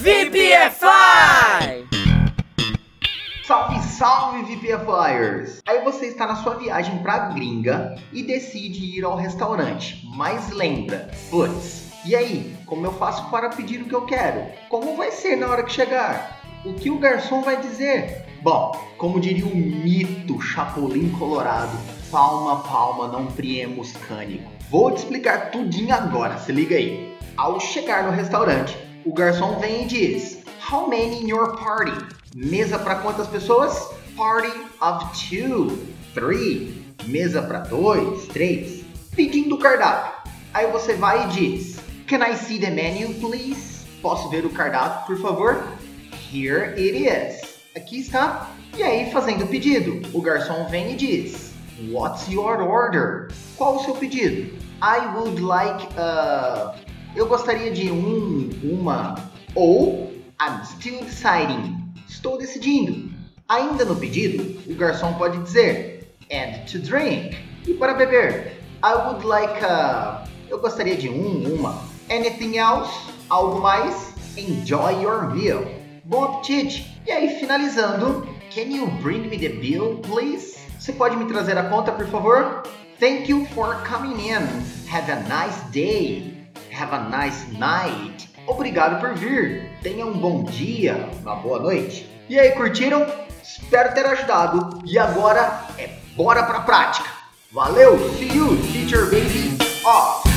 VPFI! Salve, salve VPFlyers! Aí você está na sua viagem pra gringa e decide ir ao restaurante, mas lembra, putz, e aí, como eu faço para pedir o que eu quero? Como vai ser na hora que chegar? O que o garçom vai dizer? Bom, como diria o mito Chapolin Colorado, palma palma não priemos cânico. Vou te explicar tudinho agora, se liga aí. Ao chegar no restaurante, o garçom vem e diz: How many in your party? Mesa para quantas pessoas? Party of two, three. Mesa para dois, três. Pedindo o cardápio. Aí você vai e diz: Can I see the menu, please? Posso ver o cardápio, por favor? Here it is. Aqui está. E aí, fazendo o pedido, o garçom vem e diz: What's your order? Qual o seu pedido? I would like a. Eu gostaria de um, uma. Ou I'm still deciding. Estou decidindo. Ainda no pedido, o garçom pode dizer and to drink. E para beber, I would like a. Eu gostaria de um, uma. Anything else? Algo mais? Enjoy your meal. Bom apetite! E aí, finalizando, can you bring me the bill, please? Você pode me trazer a conta, por favor? Thank you for coming in. Have a nice day. Have a nice night. Obrigado por vir. Tenha um bom dia, uma boa noite. E aí, curtiram? Espero ter ajudado. E agora é bora pra prática. Valeu, see you, teacher baby. Off.